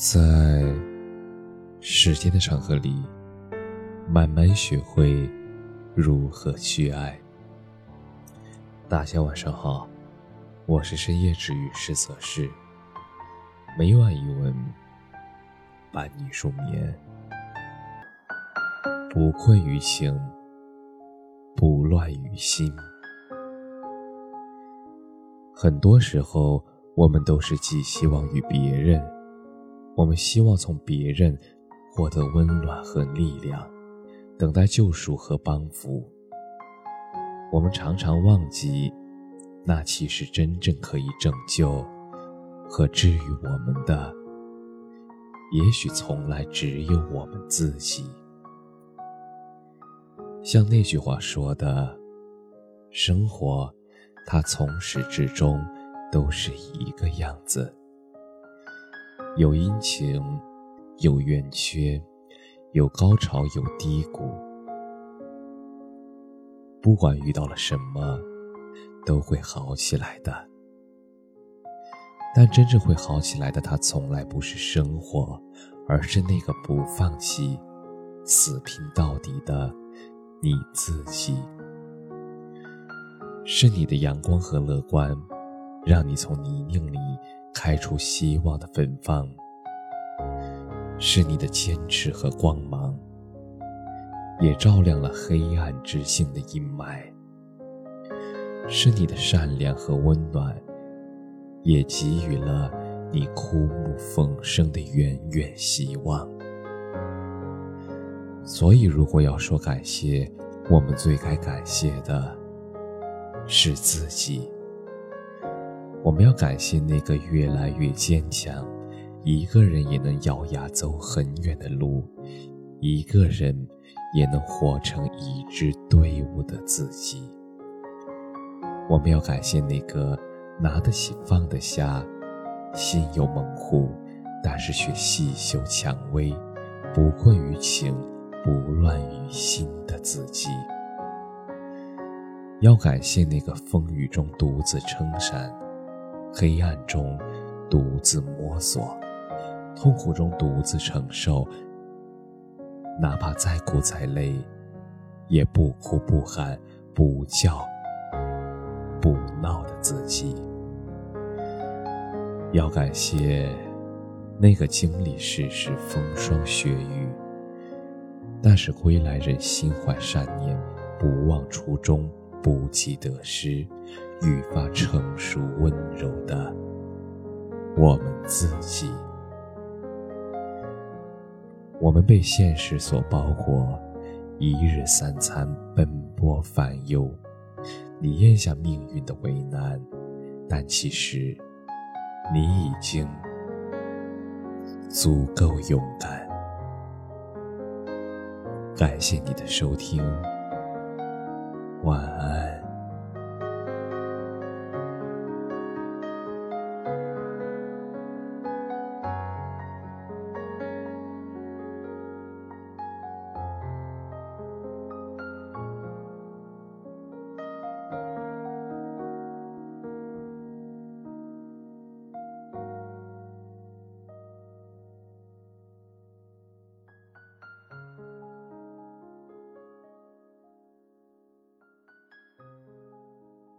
在时间的长河里，慢慢学会如何去爱。大家晚上好，我是深夜治愈师泽世，每晚一文伴你入眠，不困于情，不乱于心。很多时候，我们都是寄希望于别人，我们希望从别人获得温暖和力量，等待救赎和帮扶。我们常常忘记，那其实真正可以拯救和治愈我们的，也许从来只有我们自己。像那句话说的：“生活。”它从始至终都是一个样子，有阴晴，有圆缺，有高潮，有低谷。不管遇到了什么，都会好起来的。但真正会好起来的，它从来不是生活，而是那个不放弃、死拼到底的你自己。是你的阳光和乐观，让你从泥泞里开出希望的芬芳；是你的坚持和光芒，也照亮了黑暗之心的阴霾；是你的善良和温暖，也给予了你枯木逢生的远远希望。所以，如果要说感谢，我们最该感谢的。是自己。我们要感谢那个越来越坚强，一个人也能咬牙走很远的路，一个人也能活成一支队伍的自己。我们要感谢那个拿得起放得下，心有猛虎，但是却细嗅蔷薇，不困于情，不乱于心的自己。要感谢那个风雨中独自撑伞，黑暗中独自摸索，痛苦中独自承受，哪怕再苦再累，也不哭不喊不叫不闹的自己。要感谢那个经历世事风霜雪雨，但是归来人心怀善念，不忘初衷。不计得失，愈发成熟温我们自己。我们被现实所包裹，一日三餐奔波烦忧。你咽下命运的为难，但其实你已经足够勇敢。感谢你的收听。晚安。